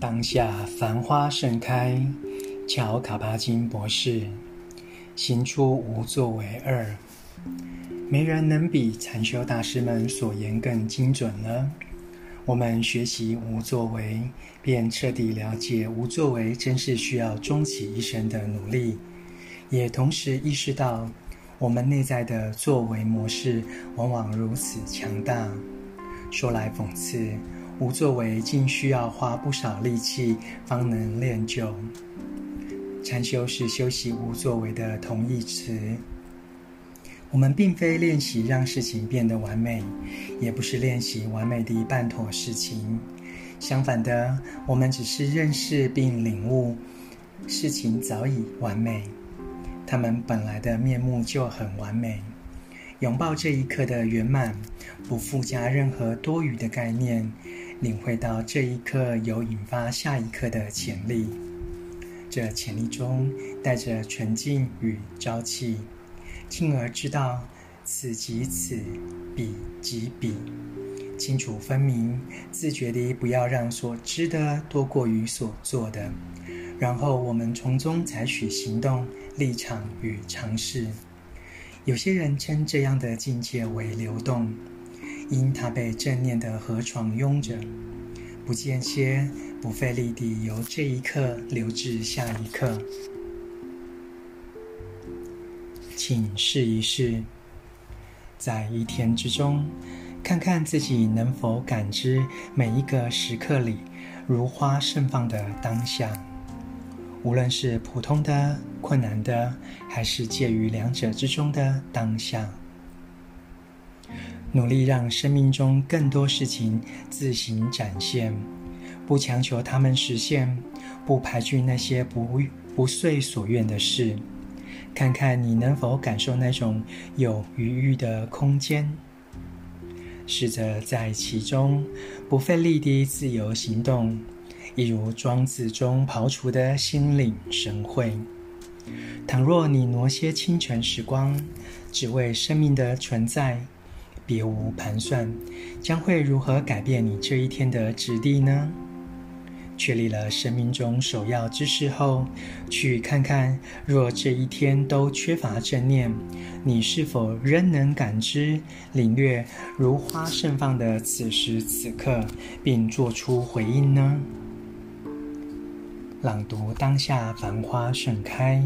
当下繁花盛开，乔卡巴金博士行出无作为二，没人能比禅修大师们所言更精准了。我们学习无作为，便彻底了解无作为真是需要终其一生的努力，也同时意识到我们内在的作为模式往往如此强大。说来讽刺。无作为竟需要花不少力气方能练就。禅修是修习无作为的同义词。我们并非练习让事情变得完美，也不是练习完美地办妥事情。相反的，我们只是认识并领悟，事情早已完美，它们本来的面目就很完美。拥抱这一刻的圆满，不附加任何多余的概念。领会到这一刻有引发下一刻的潜力，这潜力中带着纯净与朝气，进而知道此即此，彼即彼，清楚分明，自觉地不要让所知的多过于所做的，然后我们从中采取行动、立场与尝试。有些人称这样的境界为流动。因它被正念的河床拥着，不间歇、不费力地由这一刻流至下一刻。请试一试，在一天之中，看看自己能否感知每一个时刻里如花盛放的当下，无论是普通的、困难的，还是介于两者之中的当下。努力让生命中更多事情自行展现，不强求他们实现，不排拒那些不不遂所愿的事。看看你能否感受那种有余裕的空间，试着在其中不费力地自由行动，一如庄子中刨除的心领神会。倘若你挪些清晨时光，只为生命的存在。别无盘算，将会如何改变你这一天的质地呢？确立了生命中首要之事后，去看看，若这一天都缺乏正念，你是否仍能感知、领略如花盛放的此时此刻，并做出回应呢？朗读当下，繁花盛开。